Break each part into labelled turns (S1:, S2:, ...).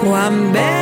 S1: Cuán bello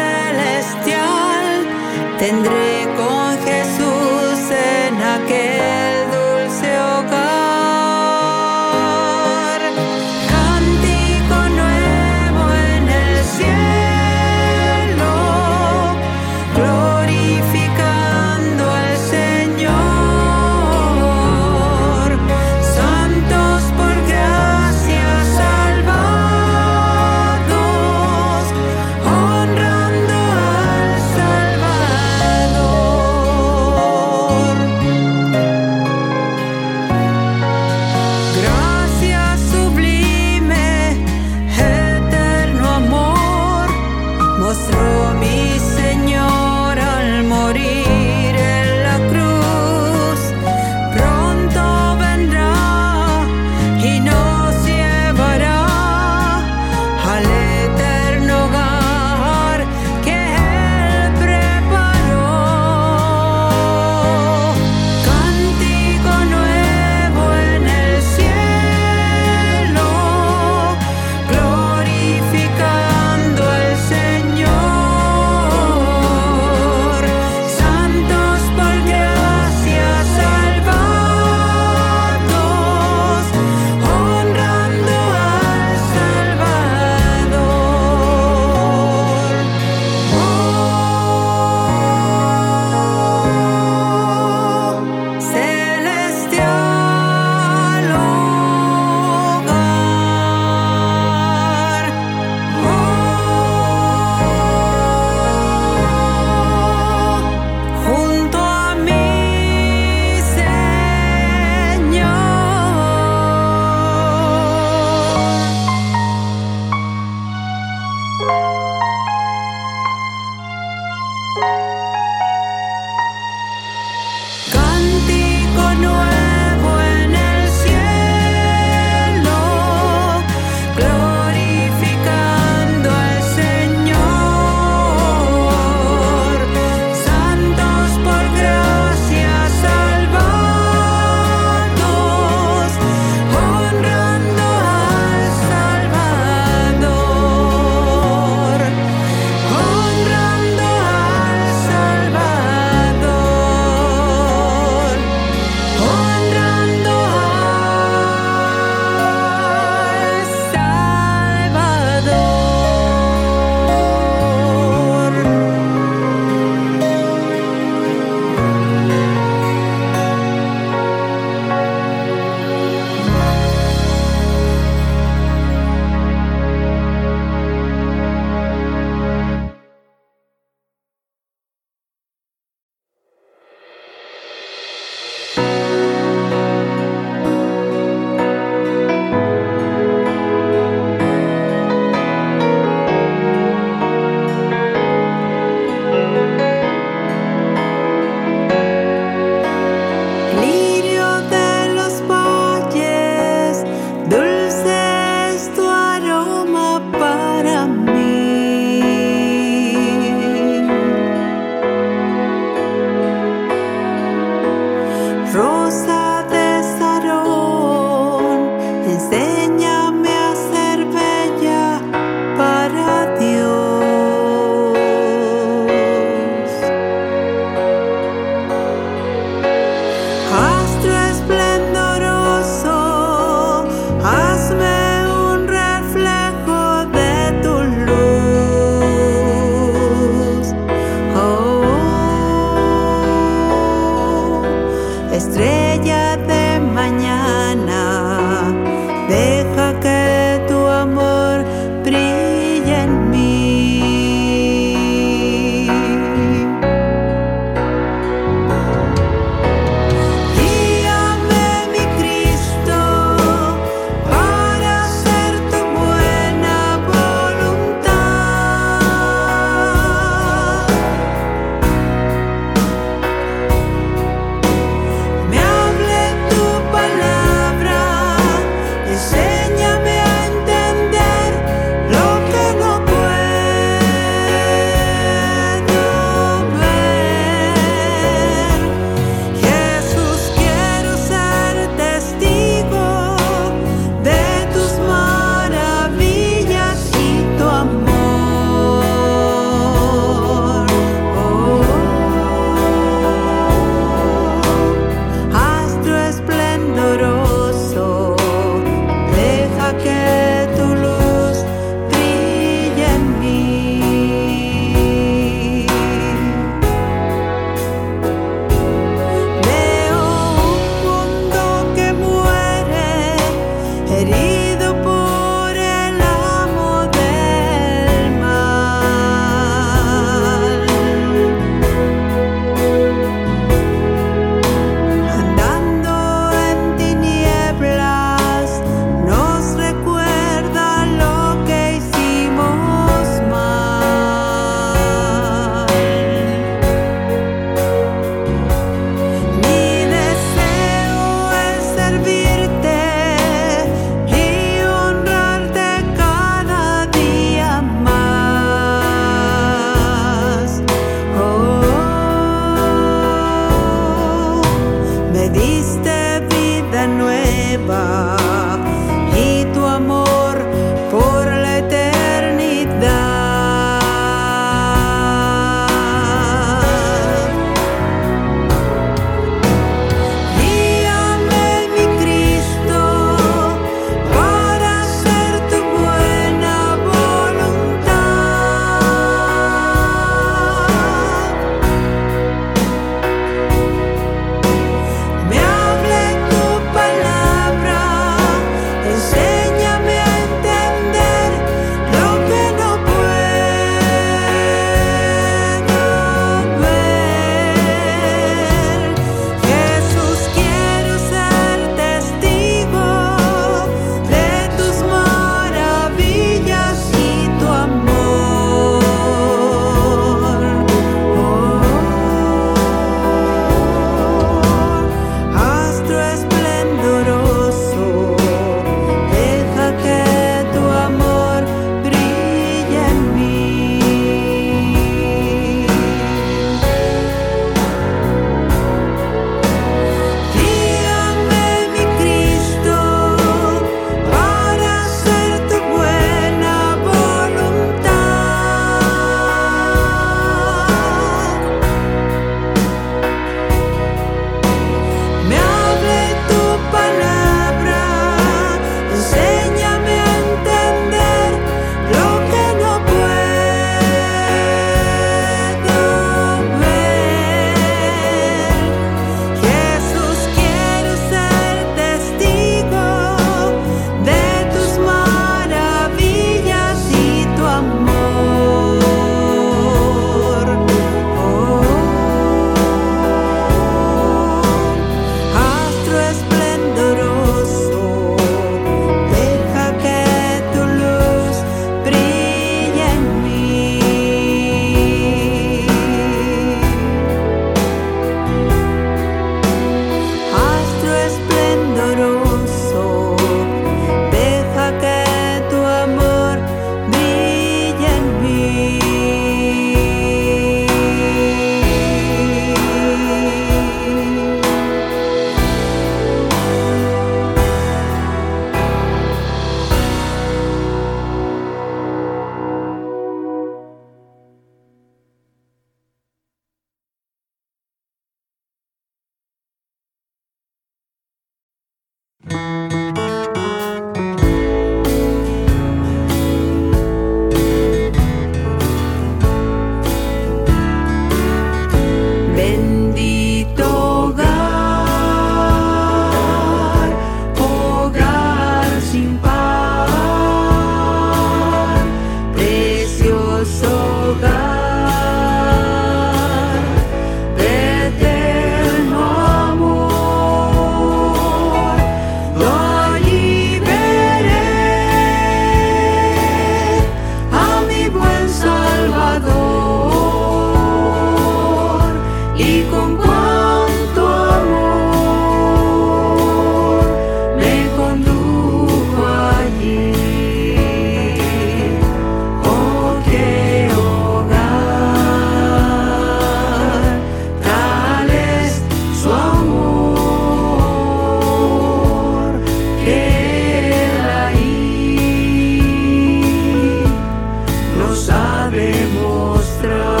S1: demostrar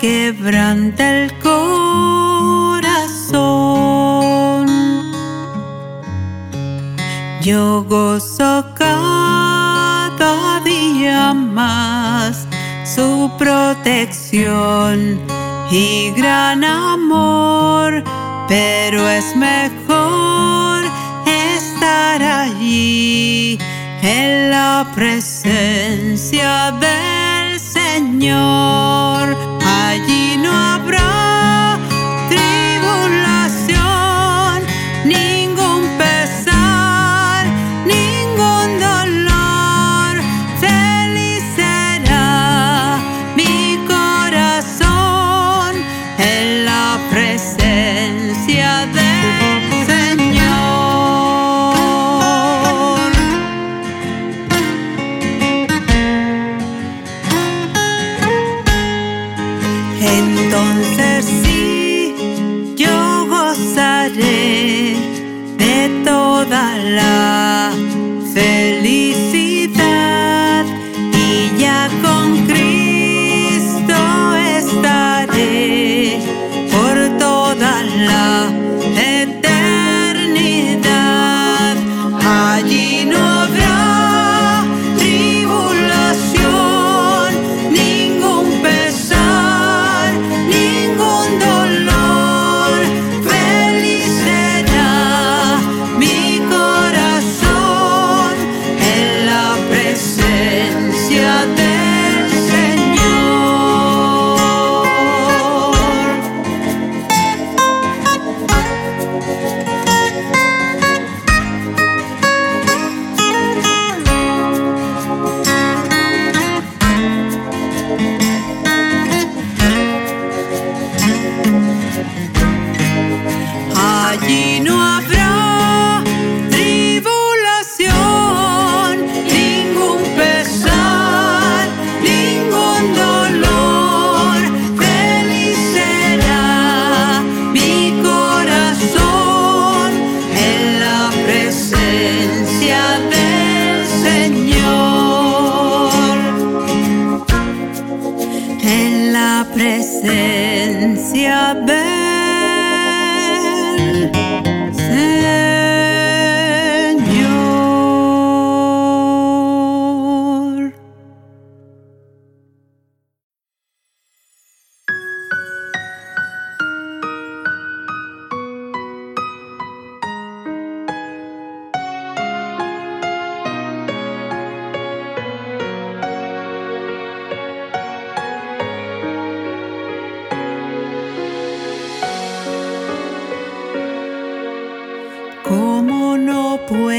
S1: quebranta el corazón. Yo gozo cada día más su protección y gran amor, pero es mejor estar allí en la presencia del Señor.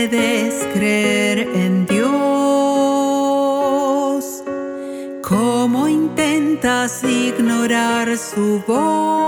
S1: Puedes creer en Dios? ¿Cómo intentas ignorar su voz?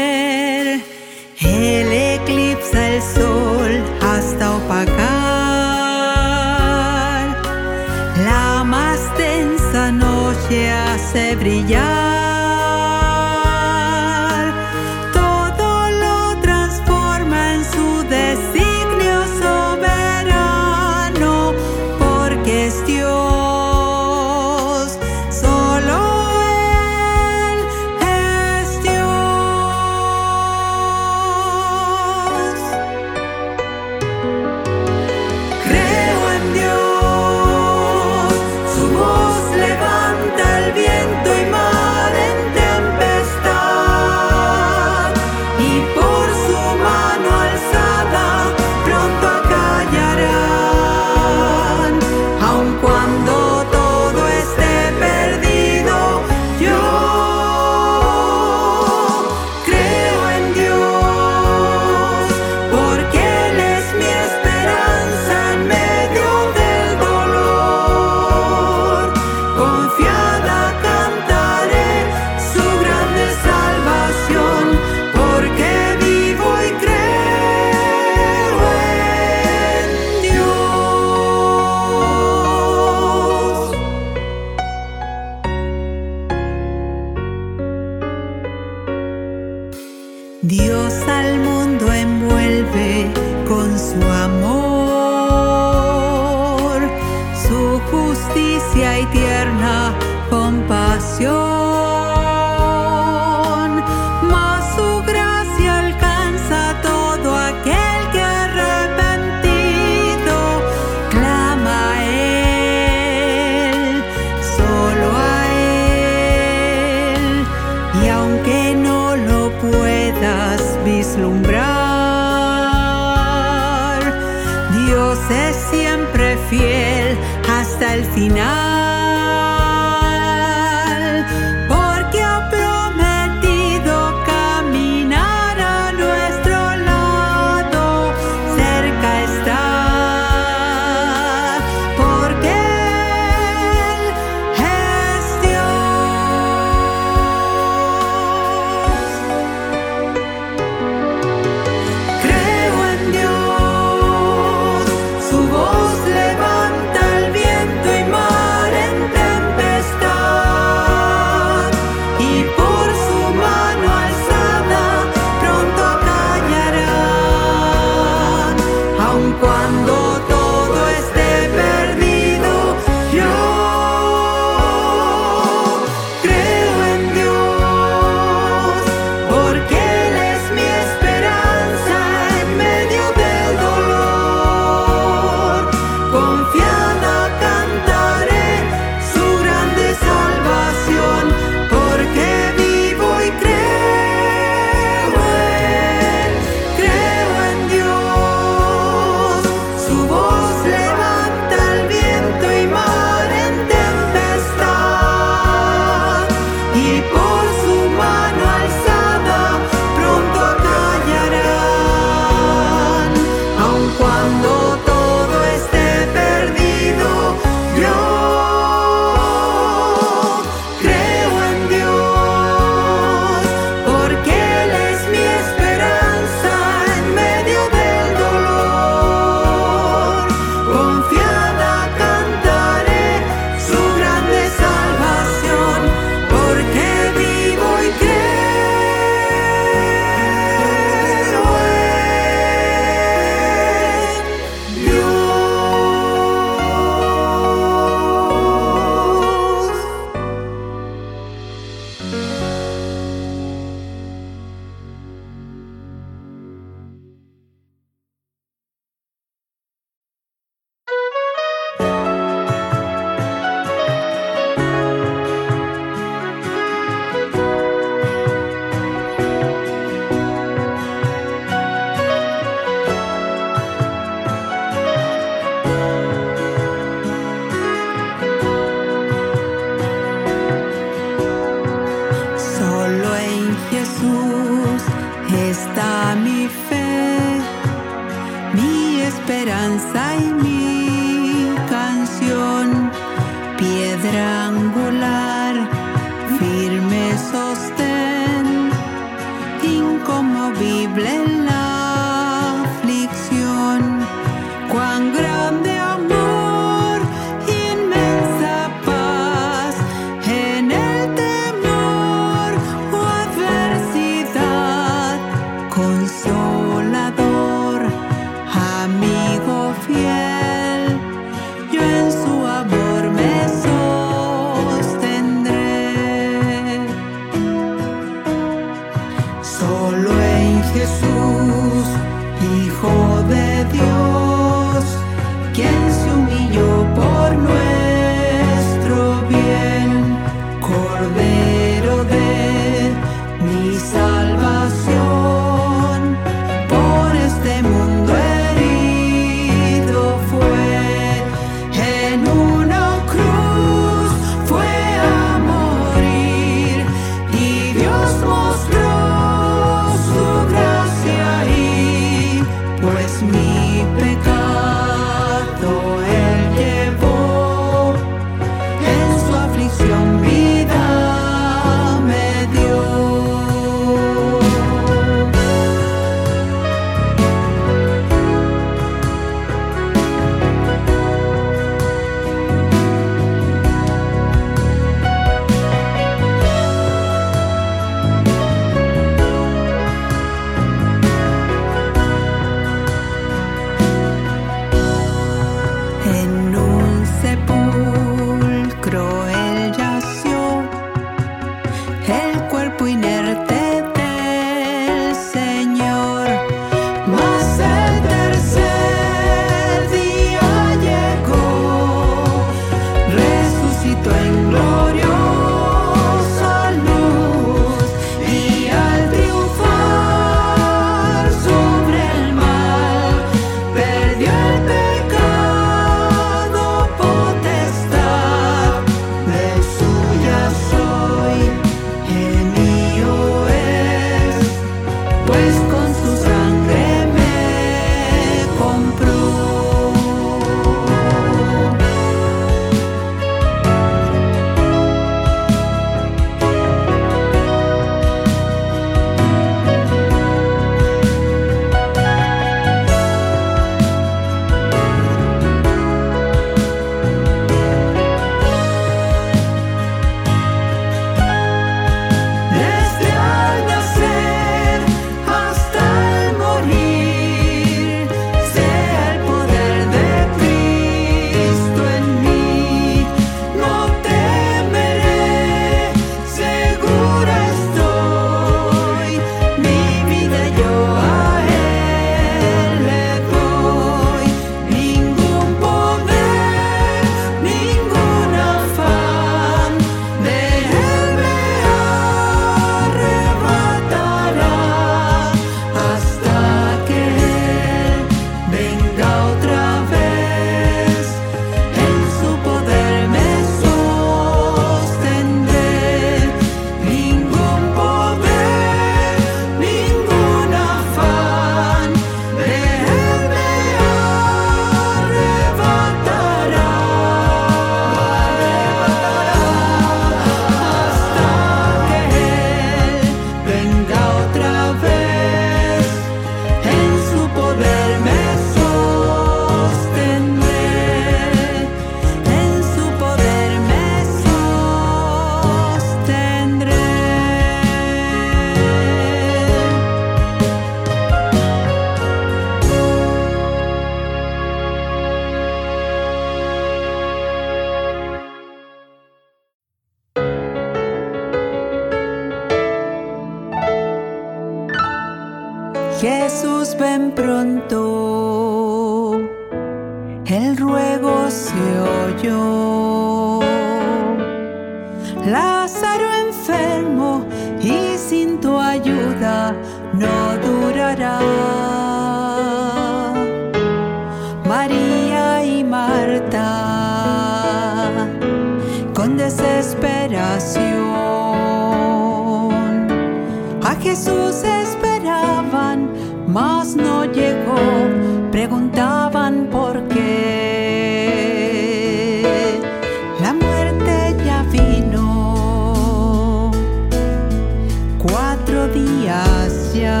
S1: días ya.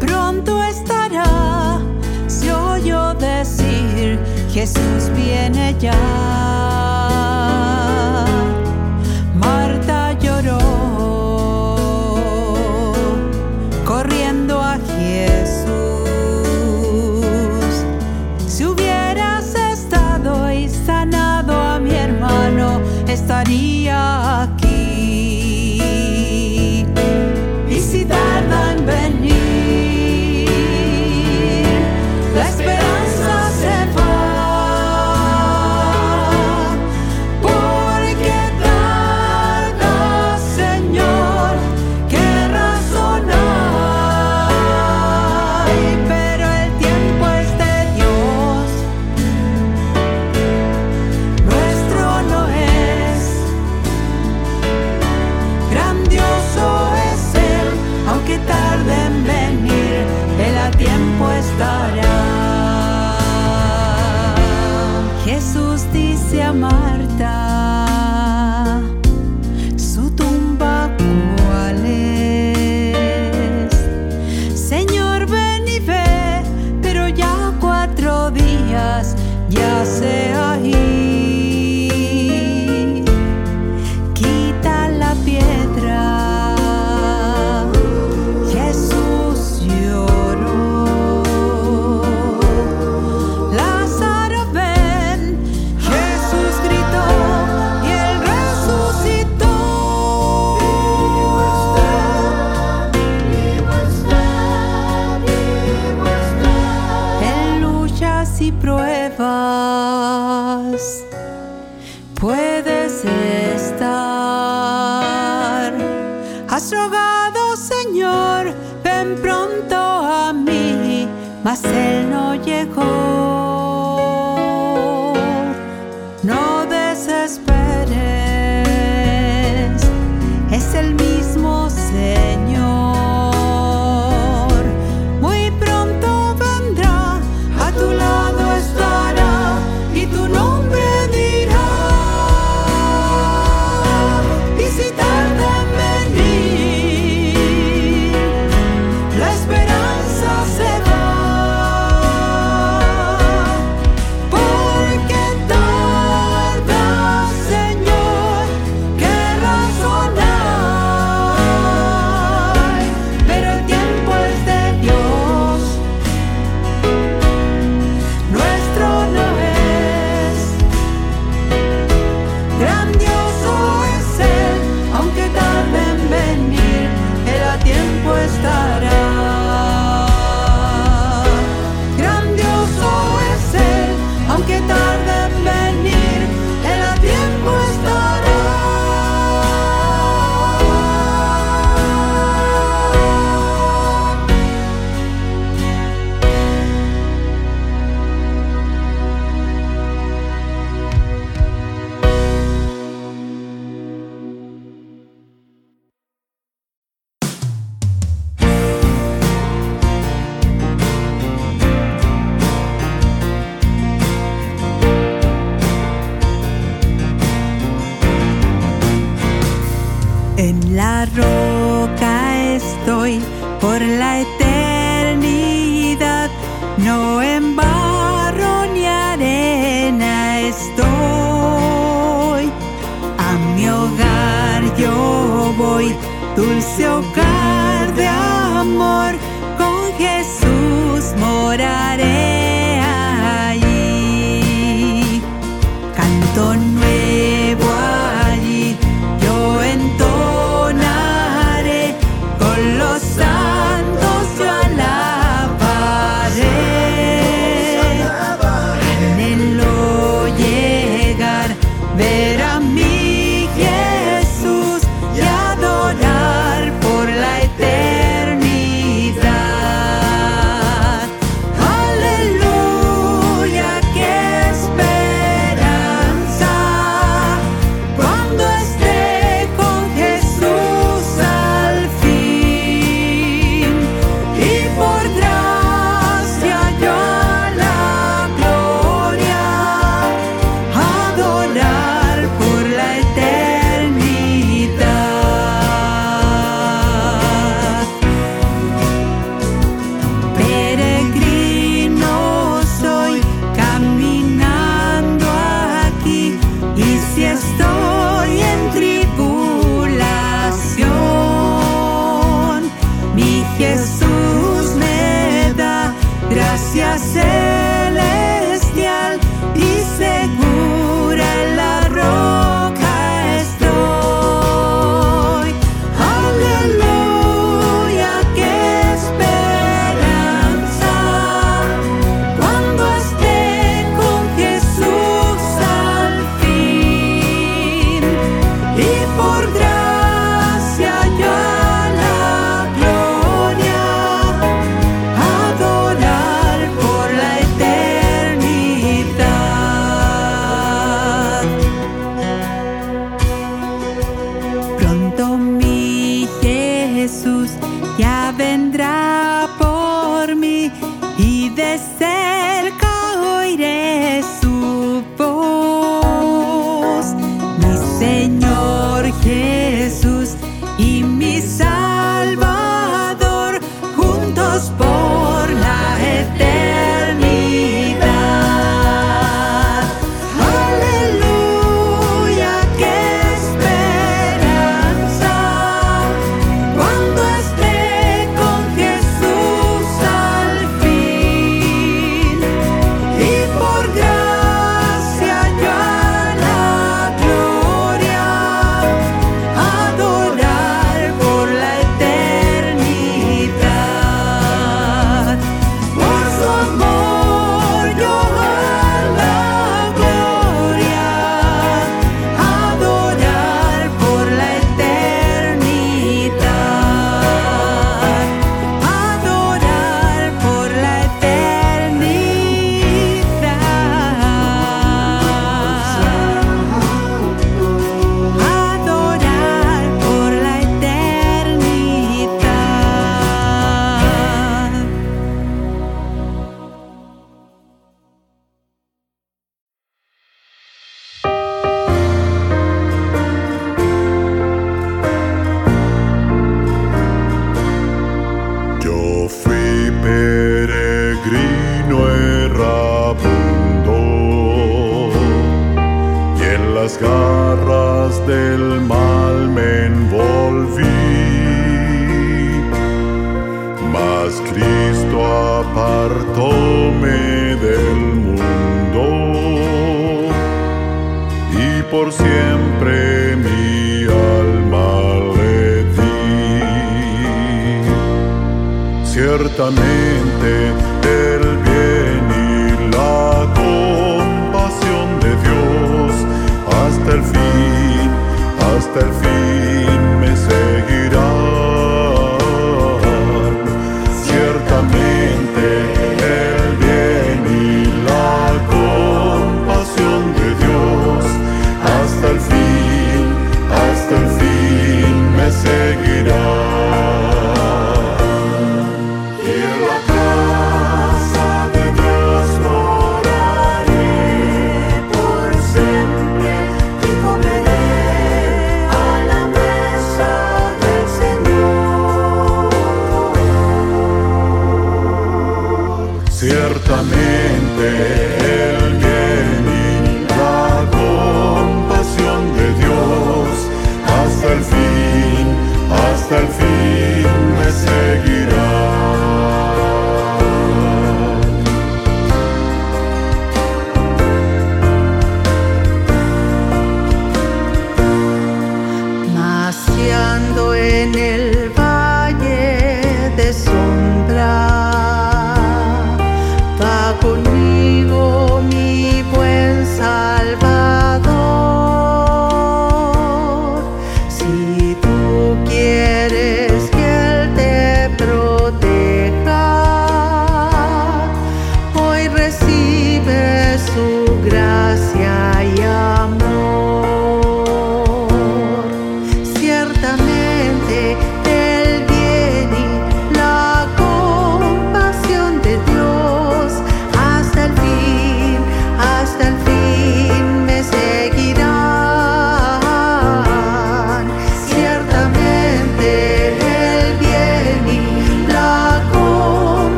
S1: Pronto estará, se oyó decir, Jesús viene ya. Marta lloró, corriendo a Jesús. Si hubieras estado y sanado a mi hermano, estaría